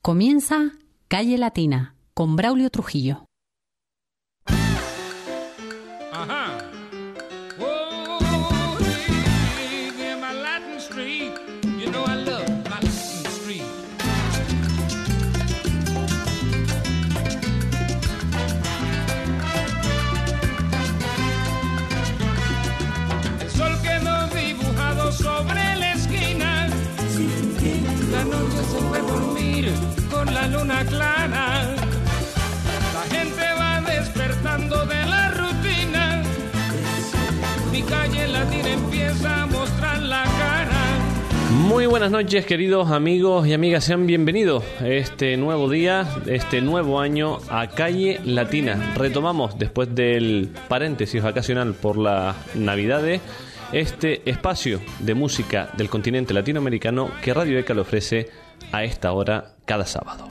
Comienza Calle Latina con Braulio Trujillo. Luna clara. La gente va despertando de la rutina. Mi calle latina empieza a mostrar la cara. Muy buenas noches queridos amigos y amigas, sean bienvenidos este nuevo día, este nuevo año a Calle Latina. Retomamos después del paréntesis vacacional por las navidades este espacio de música del continente latinoamericano que Radio ECA le ofrece a esta hora cada sábado.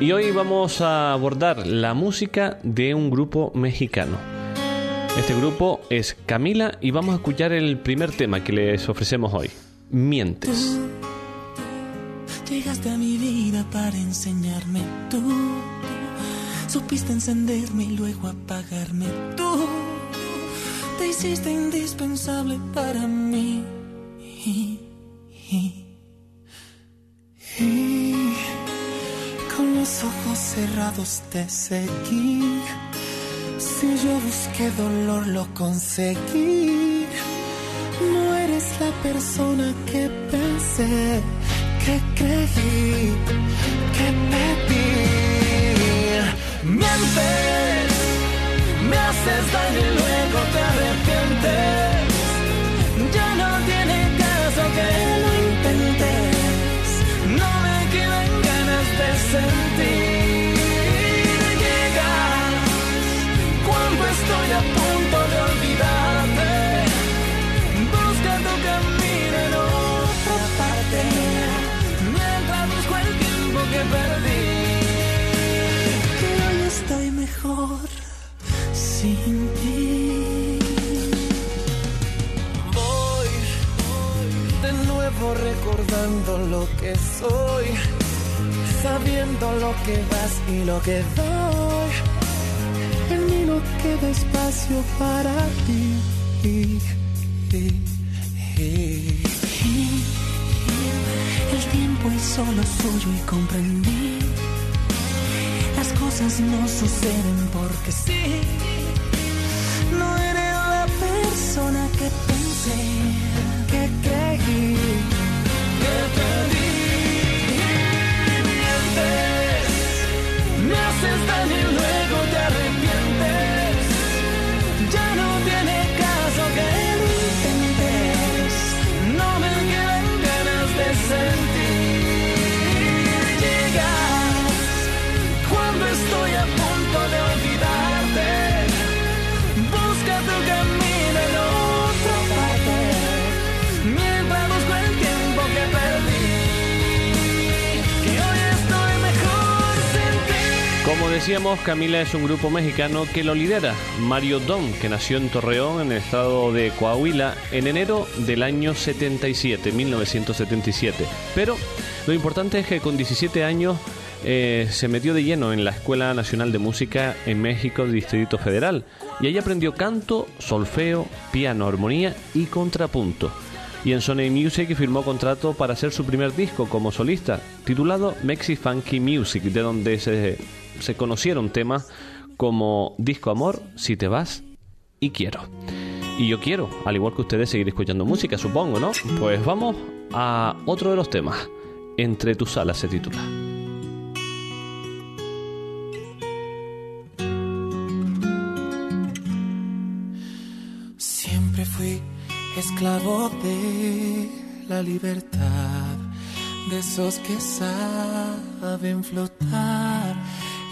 Y hoy vamos a abordar la música de un grupo mexicano. Este grupo es Camila y vamos a escuchar el primer tema que les ofrecemos hoy, Mientes. llegaste a mi vida para enseñarme tú. Supiste encenderme y luego apagarme tú. Te hiciste indispensable para mí. Con los ojos cerrados te seguí. Si yo busqué dolor, lo conseguí. No eres la persona que pensé, que creí, que pedí. Mientes, me haces daño y luego te arrepientes. Sentir. Llegas cuando estoy a punto de olvidarte. Busca tu camino en otra parte. Mientras busco el tiempo que perdí. Que hoy estoy mejor sin ti. Voy de nuevo recordando lo que soy sabiendo lo que vas y lo que doy. En mí queda espacio para ti. El tiempo es solo suyo y comprendí. Las cosas no suceden porque sí. No eres la persona que pensé, que creí, que pedí. Haces daño y luego te arrepientes. Ya no tiene caso que lo intentes, no me quedan ganas de sentir. Llegas cuando estoy a punto de decíamos, Camila es un grupo mexicano que lo lidera. Mario Dom, que nació en Torreón, en el estado de Coahuila, en enero del año 77, 1977. Pero lo importante es que con 17 años eh, se metió de lleno en la Escuela Nacional de Música en México, Distrito Federal, y ahí aprendió canto, solfeo, piano, armonía y contrapunto. Y en Sony Music firmó contrato para hacer su primer disco como solista, titulado Mexi Funky Music, de donde se se conocieron temas como Disco Amor, Si te vas y Quiero. Y yo quiero, al igual que ustedes, seguir escuchando música, supongo, ¿no? Pues vamos a otro de los temas. Entre tus alas se titula. Esclavo de la libertad de esos que saben flotar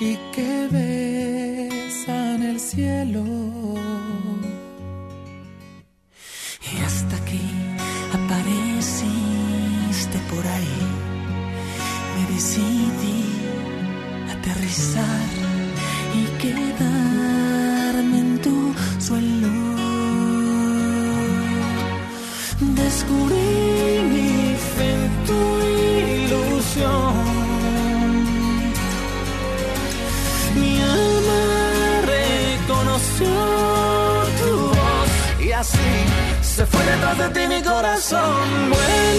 y que besan el cielo. Y hasta aquí apareciste por ahí, me decidí aterrizar y quedarme detrás de ti mi corazón. Vuelo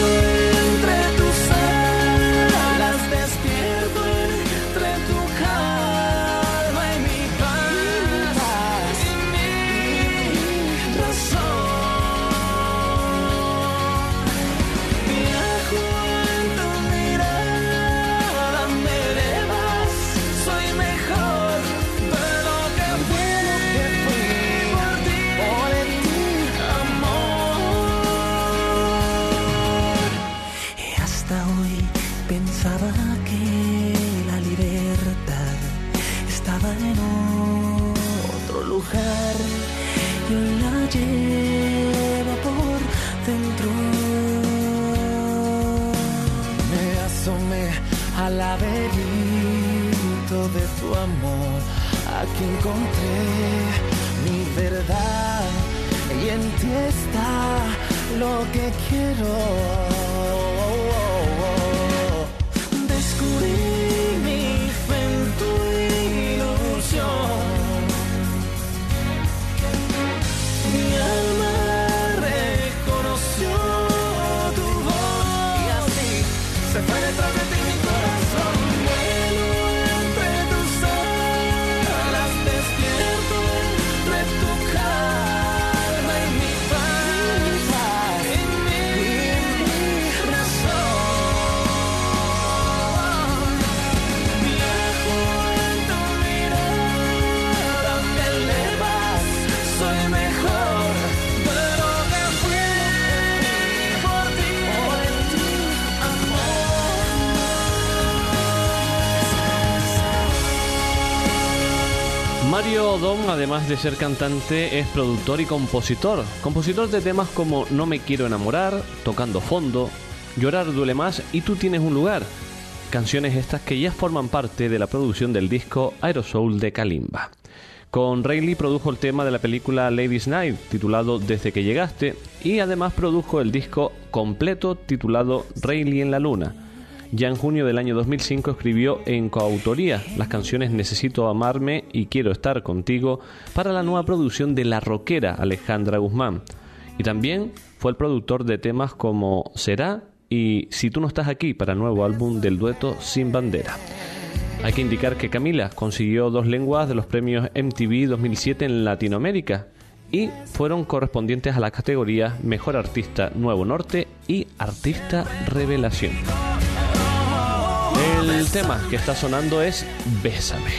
que quiero. Dom, además de ser cantante, es productor y compositor. Compositor de temas como No me quiero enamorar, Tocando fondo, Llorar duele más y Tú tienes un lugar. Canciones estas que ya forman parte de la producción del disco Aerosoul de Kalimba. Con Rayleigh produjo el tema de la película Ladies Night, titulado Desde que llegaste, y además produjo el disco completo titulado Rayleigh en la luna. Ya en junio del año 2005 escribió en coautoría las canciones Necesito amarme y Quiero estar contigo para la nueva producción de la rockera Alejandra Guzmán. Y también fue el productor de temas como Será y Si tú no estás aquí para el nuevo álbum del dueto Sin Bandera. Hay que indicar que Camila consiguió dos lenguas de los premios MTV 2007 en Latinoamérica y fueron correspondientes a las categorías Mejor Artista Nuevo Norte y Artista Revelación. El tema que está sonando es Bésame.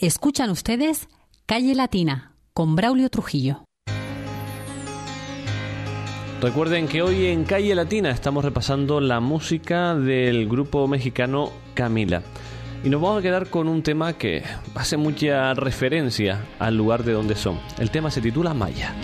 Escuchan ustedes Calle Latina con Braulio Trujillo. Recuerden que hoy en Calle Latina estamos repasando la música del grupo mexicano Camila. Y nos vamos a quedar con un tema que hace mucha referencia al lugar de donde son. El tema se titula Maya.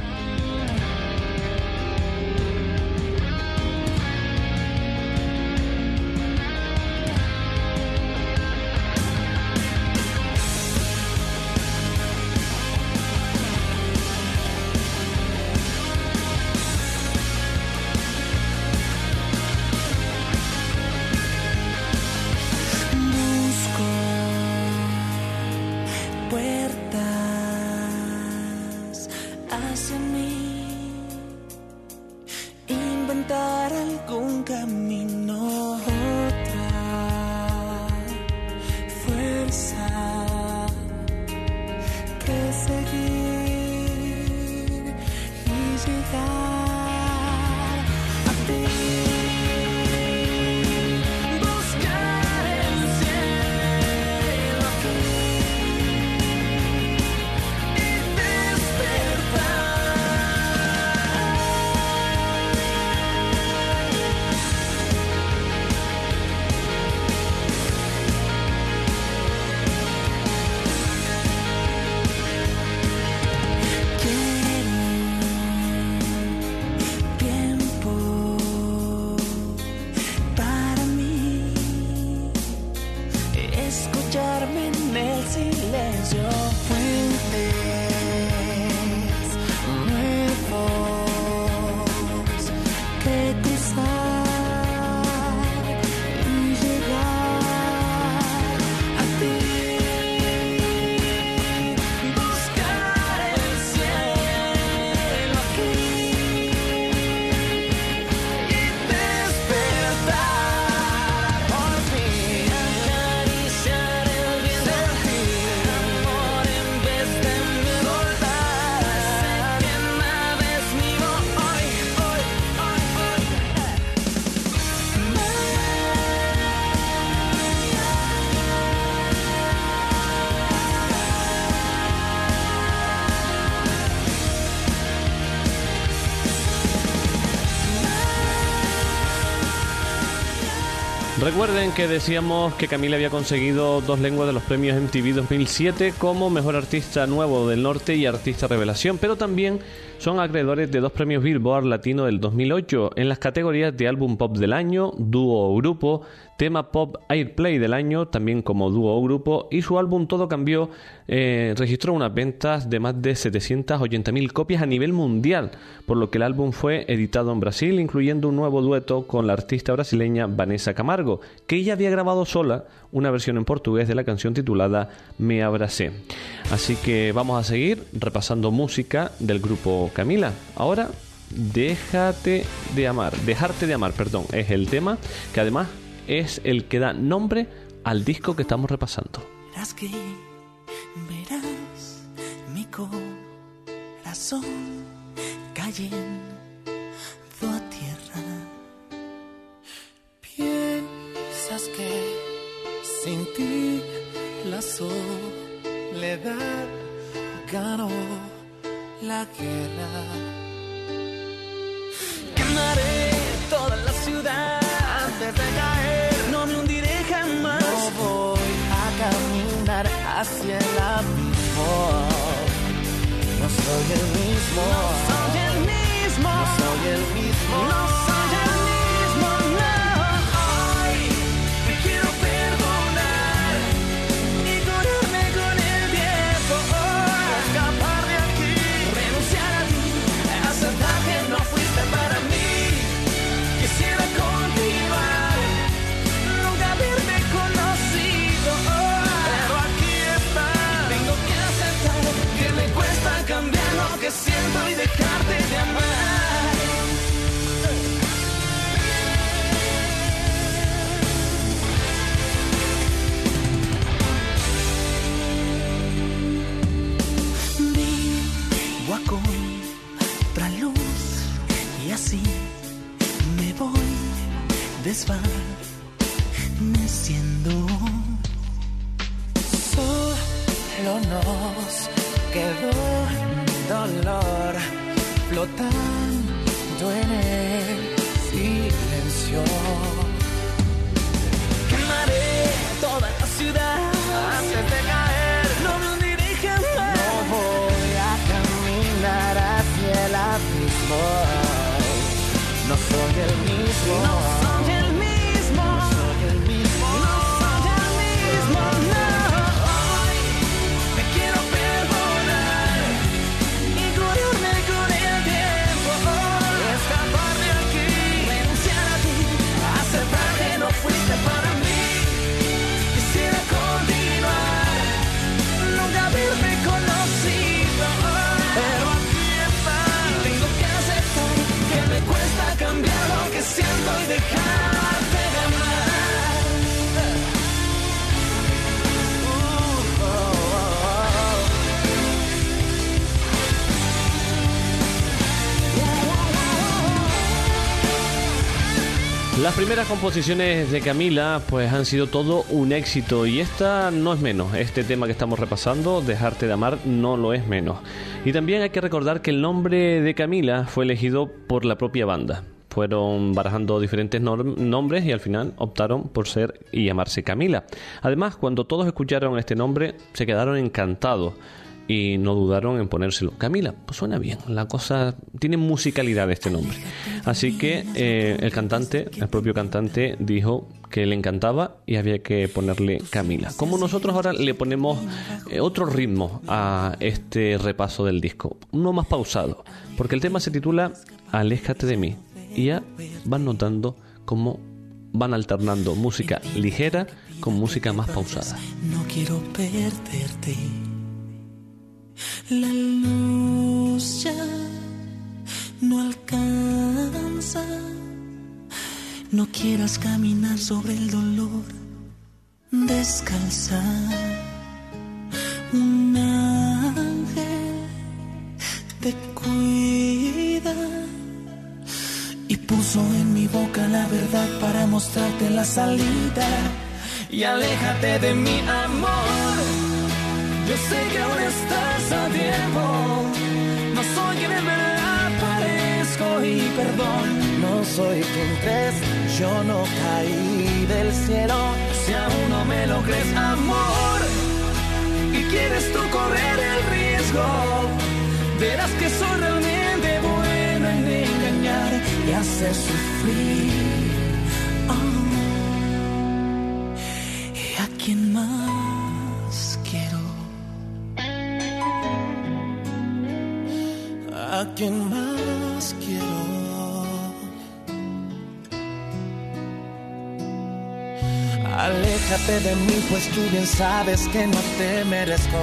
Que decíamos que Camila había conseguido dos lenguas de los premios MTV 2007 como Mejor Artista Nuevo del Norte y Artista Revelación, pero también son acreedores de dos premios Billboard Latino del 2008 en las categorías de Álbum Pop del Año, Dúo o Grupo, Tema Pop Airplay del Año, también como dúo o grupo, y su álbum Todo Cambió eh, registró unas ventas de más de 780.000 copias a nivel mundial, por lo que el álbum fue editado en Brasil, incluyendo un nuevo dueto con la artista brasileña Vanessa Camargo, que ella había grabado sola una versión en portugués de la canción titulada Me Abracé. Así que vamos a seguir repasando música del grupo Camila. Ahora, Déjate de amar, dejarte de amar, perdón, es el tema que además es el que da nombre al disco que estamos repasando. Verás mi corazón cayendo a tierra. Piensas que sin ti la soledad ganó la guerra. Nostalgia mismo. Nostalgia it means more. satisfied. Las primeras composiciones de Camila pues han sido todo un éxito y esta no es menos. Este tema que estamos repasando, Dejarte de amar, no lo es menos. Y también hay que recordar que el nombre de Camila fue elegido por la propia banda. Fueron barajando diferentes nombres y al final optaron por ser y llamarse Camila. Además, cuando todos escucharon este nombre, se quedaron encantados y no dudaron en ponérselo. Camila, pues suena bien, la cosa tiene musicalidad este nombre. Así que eh, el cantante, el propio cantante, dijo que le encantaba y había que ponerle Camila. Como nosotros ahora le ponemos eh, otro ritmo a este repaso del disco, uno más pausado, porque el tema se titula Aléjate de mí y ya van notando cómo van alternando música ligera con música más pausada. No quiero perderte. La luz ya no alcanza. No quieras caminar sobre el dolor. Descalza. Un ángel te cuida y puso en mi boca la verdad para mostrarte la salida. Y aléjate de mi amor. Yo sé que aún estás a tiempo. No soy quien en verdad parezco y perdón. No soy quien crees. Yo no caí del cielo. Si aún no me lo crees, amor. Y quieres tú correr el riesgo. Verás que soy realmente bueno en engañar y hacer sufrir. Oh. ¿A quién más quiero? Aléjate de mí, pues tú bien sabes que no te merezco.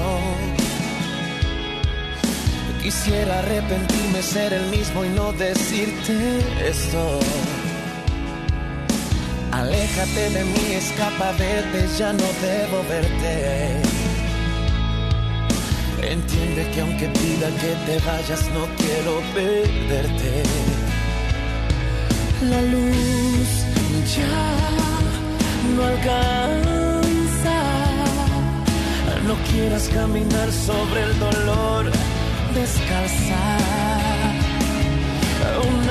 Quisiera arrepentirme, ser el mismo y no decirte esto. Aléjate de mí, escapa, vete, ya no debo verte. Entiende que aunque pida que te vayas, no quiero perderte. La luz ya no alcanza. No quieras caminar sobre el dolor descalza. Un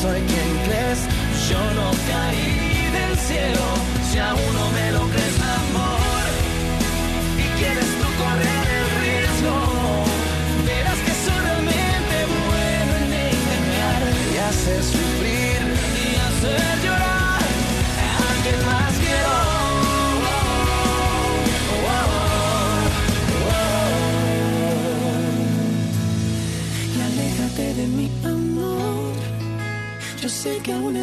soy quien crees. Yo no caí del cielo. Si aún no me lo crees, amor. Y quieres tú correr el riesgo. Verás que soy realmente bueno en engañar y hacer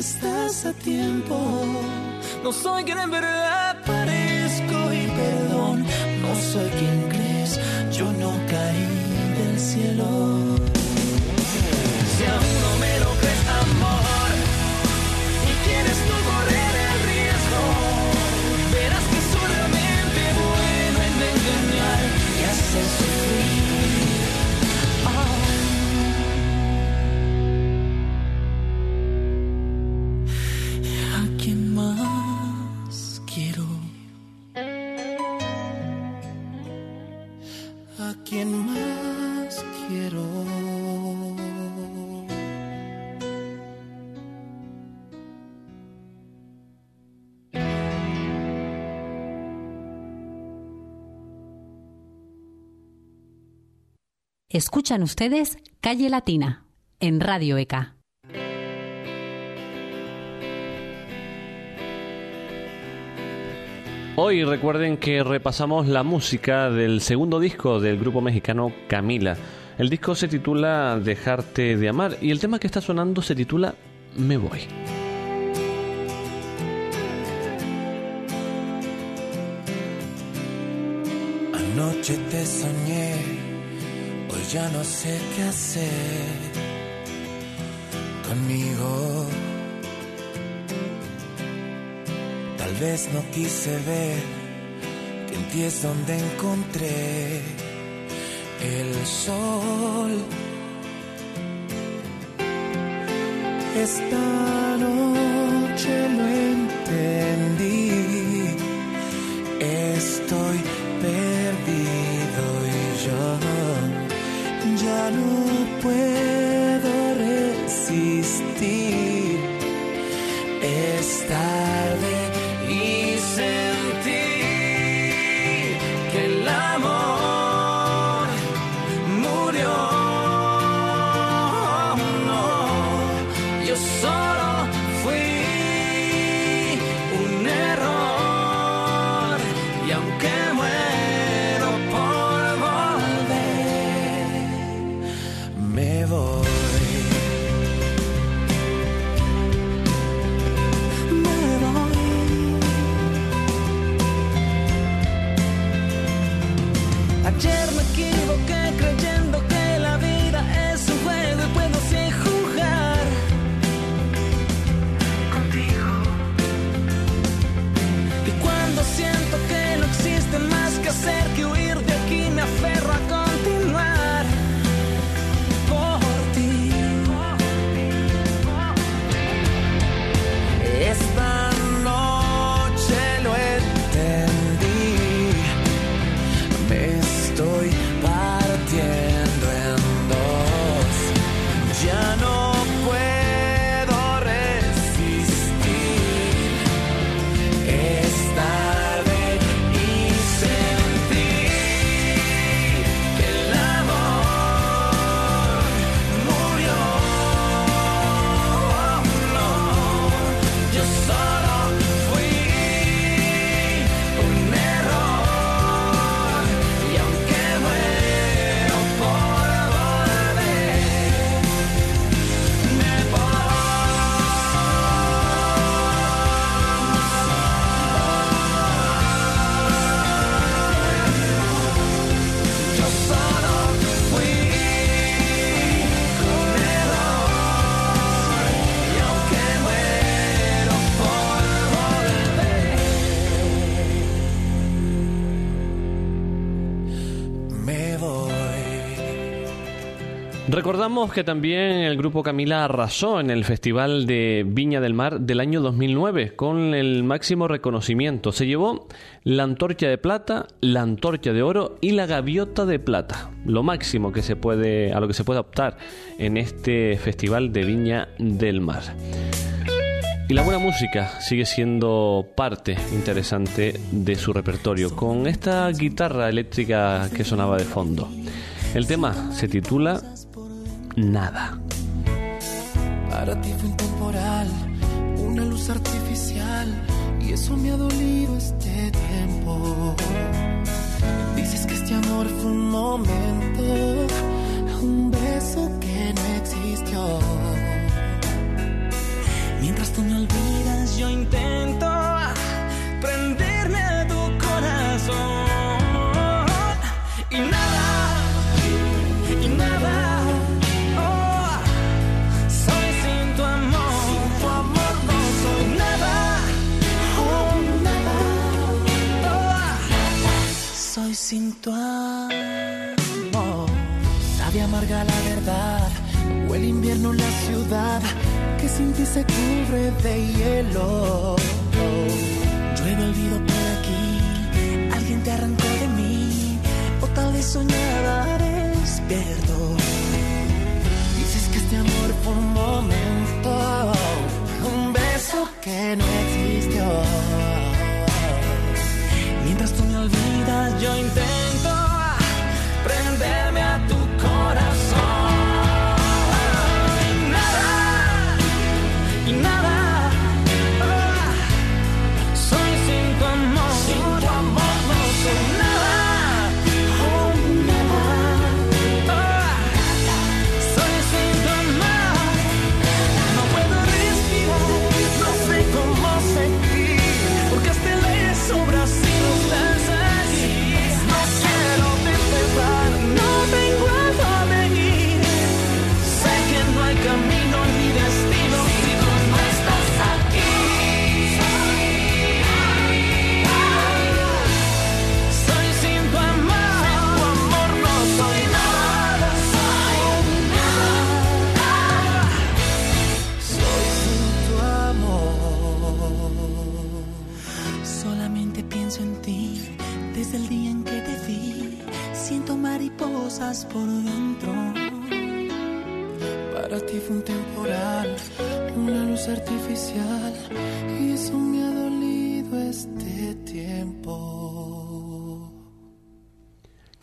estás a tiempo. No soy quien en verdad parezco y perdón. No soy quien crees. Yo no caí del cielo. Escuchan ustedes Calle Latina en Radio ECA. Hoy recuerden que repasamos la música del segundo disco del grupo mexicano Camila. El disco se titula Dejarte de amar y el tema que está sonando se titula Me voy. Anoche te soñé, ya no sé qué hacer conmigo. Tal vez no quise ver que en ti es donde encontré el sol. Esta noche lo puedo Recordamos que también el grupo Camila arrasó en el Festival de Viña del Mar del año 2009 con el máximo reconocimiento. Se llevó la antorcha de plata, la antorcha de oro y la gaviota de plata. Lo máximo que se puede a lo que se puede optar en este Festival de Viña del Mar. Y la buena música sigue siendo parte interesante de su repertorio, con esta guitarra eléctrica que sonaba de fondo. El tema se titula Nada. Para ti fue temporal, una luz artificial, y eso me ha dolido este tiempo. Dices que este amor fue un momento, un beso que no existió. Mientras tú me olvidas, yo intento prenderme a tu corazón. Sin tu amor. Sabe amarga la verdad, o el invierno en la ciudad, que sin ti se cubre de hielo. Yo intento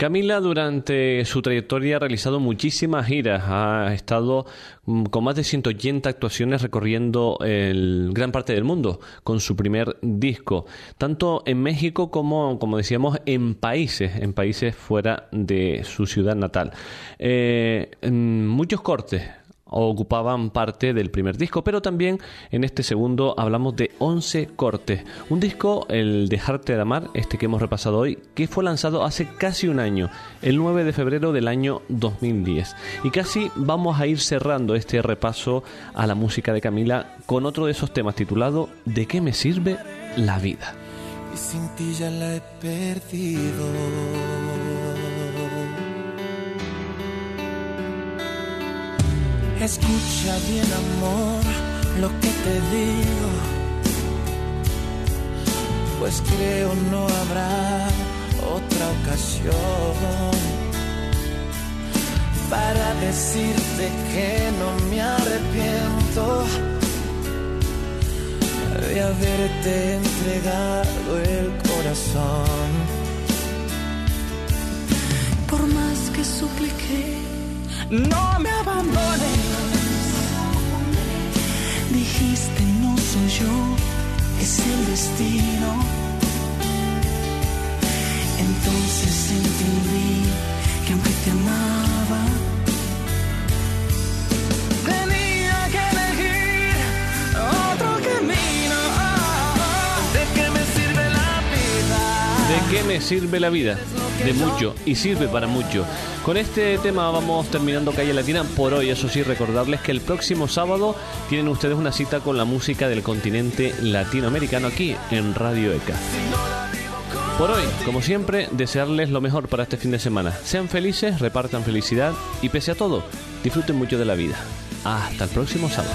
Camila durante su trayectoria ha realizado muchísimas giras, ha estado mm, con más de 180 actuaciones recorriendo el, gran parte del mundo con su primer disco, tanto en México como, como decíamos, en países, en países fuera de su ciudad natal. Eh, muchos cortes, ocupaban parte del primer disco, pero también en este segundo hablamos de 11 cortes. Un disco, el Dejarte de Amar, este que hemos repasado hoy, que fue lanzado hace casi un año, el 9 de febrero del año 2010. Y casi vamos a ir cerrando este repaso a la música de Camila con otro de esos temas titulado ¿De qué me sirve la vida? Y sin ti ya la he perdido. Escucha bien amor lo que te digo, pues creo no habrá otra ocasión para decirte que no me arrepiento de haberte entregado el corazón. Por más que supliqué, no me abandones. No soy yo, es el destino. Entonces entendí que aunque te amaba, qué me sirve la vida? De mucho, y sirve para mucho. Con este tema vamos terminando Calle Latina por hoy. Eso sí, recordarles que el próximo sábado tienen ustedes una cita con la música del continente latinoamericano aquí en Radio ECA. Por hoy, como siempre, desearles lo mejor para este fin de semana. Sean felices, repartan felicidad y pese a todo, disfruten mucho de la vida. Hasta el próximo sábado.